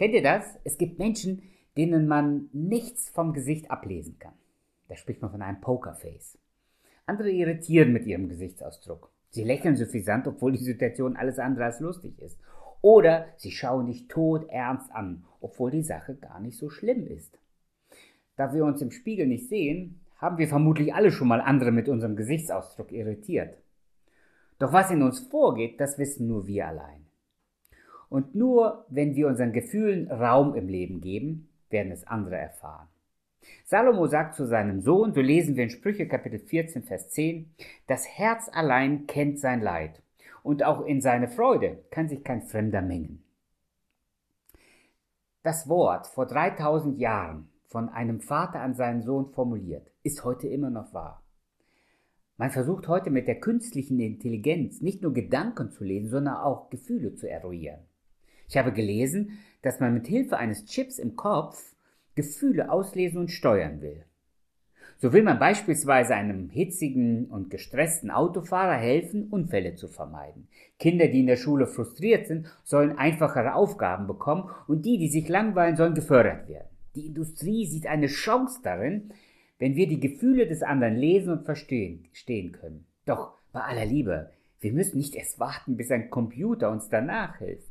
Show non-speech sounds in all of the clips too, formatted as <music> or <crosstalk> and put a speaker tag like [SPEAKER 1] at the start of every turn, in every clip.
[SPEAKER 1] Kennt ihr das? Es gibt Menschen, denen man nichts vom Gesicht ablesen kann. Da spricht man von einem Pokerface. Andere irritieren mit ihrem Gesichtsausdruck. Sie lächeln suffisant, obwohl die Situation alles andere als lustig ist. Oder sie schauen dich tot ernst an, obwohl die Sache gar nicht so schlimm ist. Da wir uns im Spiegel nicht sehen, haben wir vermutlich alle schon mal andere mit unserem Gesichtsausdruck irritiert. Doch was in uns vorgeht, das wissen nur wir allein. Und nur wenn wir unseren Gefühlen Raum im Leben geben, werden es andere erfahren. Salomo sagt zu seinem Sohn, so lesen wir in Sprüche Kapitel 14, Vers 10, das Herz allein kennt sein Leid und auch in seine Freude kann sich kein Fremder mengen. Das Wort vor 3000 Jahren von einem Vater an seinen Sohn formuliert, ist heute immer noch wahr. Man versucht heute mit der künstlichen Intelligenz nicht nur Gedanken zu lesen, sondern auch Gefühle zu eruieren. Ich habe gelesen, dass man mit Hilfe eines Chips im Kopf Gefühle auslesen und steuern will. So will man beispielsweise einem hitzigen und gestressten Autofahrer helfen, Unfälle zu vermeiden. Kinder, die in der Schule frustriert sind, sollen einfachere Aufgaben bekommen und die, die sich langweilen, sollen gefördert werden. Die Industrie sieht eine Chance darin, wenn wir die Gefühle des anderen lesen und verstehen stehen können. Doch bei aller Liebe, wir müssen nicht erst warten, bis ein Computer uns danach hilft.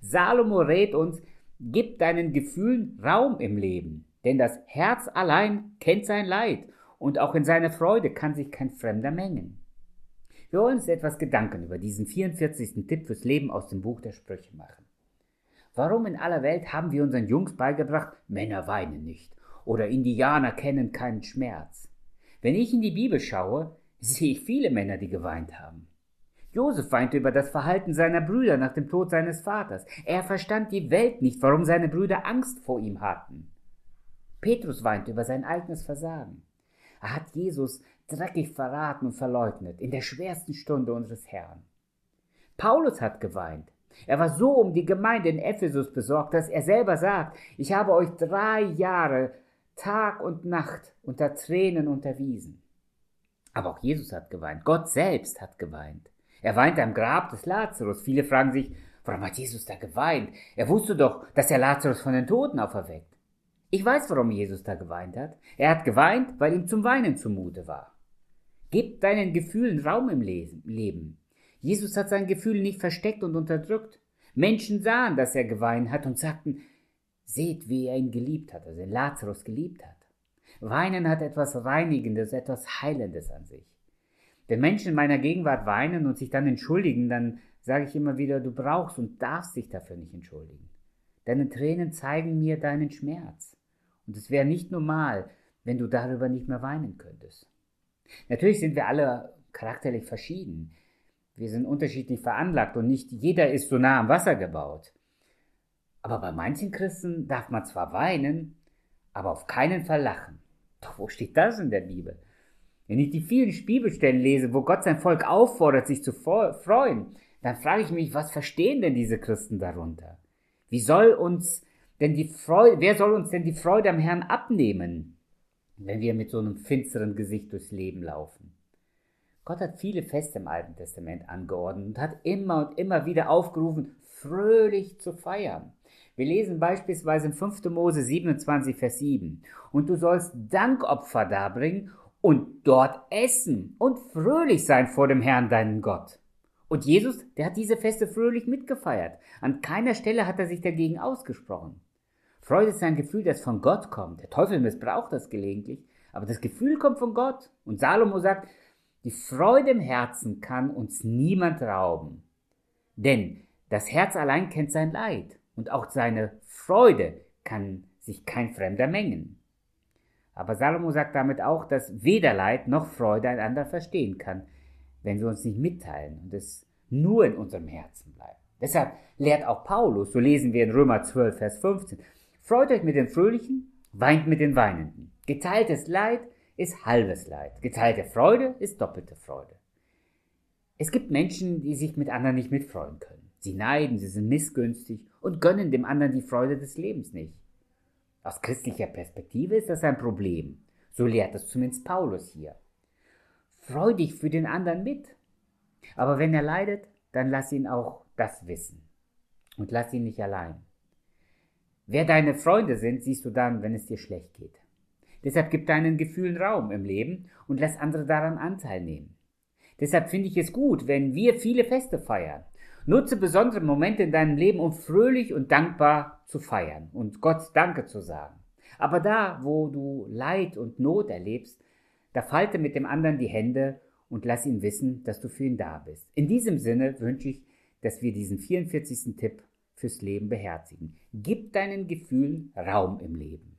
[SPEAKER 1] Salomo rät uns, Gib deinen Gefühlen Raum im Leben, denn das Herz allein kennt sein Leid und auch in seiner Freude kann sich kein Fremder mengen. Wir wollen uns etwas Gedanken über diesen 44. Tipp fürs Leben aus dem Buch der Sprüche machen. Warum in aller Welt haben wir unseren Jungs beigebracht, Männer weinen nicht oder Indianer kennen keinen Schmerz? Wenn ich in die Bibel schaue, <laughs> sehe ich viele Männer, die geweint haben. Josef weinte über das Verhalten seiner Brüder nach dem Tod seines Vaters. Er verstand die Welt nicht, warum seine Brüder Angst vor ihm hatten. Petrus weinte über sein eigenes Versagen. Er hat Jesus dreckig verraten und verleugnet, in der schwersten Stunde unseres Herrn. Paulus hat geweint. Er war so um die Gemeinde in Ephesus besorgt, dass er selber sagt, ich habe euch drei Jahre Tag und Nacht unter Tränen unterwiesen. Aber auch Jesus hat geweint. Gott selbst hat geweint. Er weinte am Grab des Lazarus. Viele fragen sich, warum hat Jesus da geweint? Er wusste doch, dass er Lazarus von den Toten auferweckt. Ich weiß, warum Jesus da geweint hat. Er hat geweint, weil ihm zum Weinen zumute war. Gib deinen Gefühlen Raum im Leben. Jesus hat sein Gefühl nicht versteckt und unterdrückt. Menschen sahen, dass er geweint hat und sagten, seht, wie er ihn geliebt hat, also Lazarus geliebt hat. Weinen hat etwas Reinigendes, etwas Heilendes an sich. Wenn Menschen in meiner Gegenwart weinen und sich dann entschuldigen, dann sage ich immer wieder, du brauchst und darfst dich dafür nicht entschuldigen. Deine Tränen zeigen mir deinen Schmerz. Und es wäre nicht normal, wenn du darüber nicht mehr weinen könntest. Natürlich sind wir alle charakterlich verschieden. Wir sind unterschiedlich veranlagt und nicht jeder ist so nah am Wasser gebaut. Aber bei manchen Christen darf man zwar weinen, aber auf keinen Fall lachen. Doch wo steht das in der Bibel? Wenn ich die vielen Bibelstellen lese, wo Gott sein Volk auffordert, sich zu freuen, dann frage ich mich, was verstehen denn diese Christen darunter? Wie soll uns denn die Freude, wer soll uns denn die Freude am Herrn abnehmen, wenn wir mit so einem finsteren Gesicht durchs Leben laufen? Gott hat viele Feste im Alten Testament angeordnet und hat immer und immer wieder aufgerufen, fröhlich zu feiern. Wir lesen beispielsweise in 5. Mose 27, Vers 7. Und du sollst Dankopfer darbringen und dort essen und fröhlich sein vor dem Herrn deinen Gott. Und Jesus, der hat diese Feste fröhlich mitgefeiert. An keiner Stelle hat er sich dagegen ausgesprochen. Freude ist ein Gefühl, das von Gott kommt. Der Teufel missbraucht das gelegentlich, aber das Gefühl kommt von Gott. Und Salomo sagt, die Freude im Herzen kann uns niemand rauben. Denn das Herz allein kennt sein Leid und auch seine Freude kann sich kein Fremder mengen. Aber Salomo sagt damit auch, dass weder Leid noch Freude einander verstehen kann, wenn wir uns nicht mitteilen und es nur in unserem Herzen bleibt. Deshalb lehrt auch Paulus, so lesen wir in Römer 12, Vers 15, freut euch mit den Fröhlichen, weint mit den Weinenden. Geteiltes Leid ist halbes Leid, geteilte Freude ist doppelte Freude. Es gibt Menschen, die sich mit anderen nicht mitfreuen können. Sie neiden, sie sind missgünstig und gönnen dem anderen die Freude des Lebens nicht. Aus christlicher Perspektive ist das ein Problem. So lehrt es zumindest Paulus hier. Freu dich für den anderen mit. Aber wenn er leidet, dann lass ihn auch das wissen. Und lass ihn nicht allein. Wer deine Freunde sind, siehst du dann, wenn es dir schlecht geht. Deshalb gib deinen Gefühlen Raum im Leben und lass andere daran Anteil nehmen. Deshalb finde ich es gut, wenn wir viele Feste feiern. Nutze besondere Momente in deinem Leben, um fröhlich und dankbar zu feiern und Gott Danke zu sagen. Aber da, wo du Leid und Not erlebst, da falte mit dem anderen die Hände und lass ihn wissen, dass du für ihn da bist. In diesem Sinne wünsche ich, dass wir diesen 44. Tipp fürs Leben beherzigen. Gib deinen Gefühlen Raum im Leben.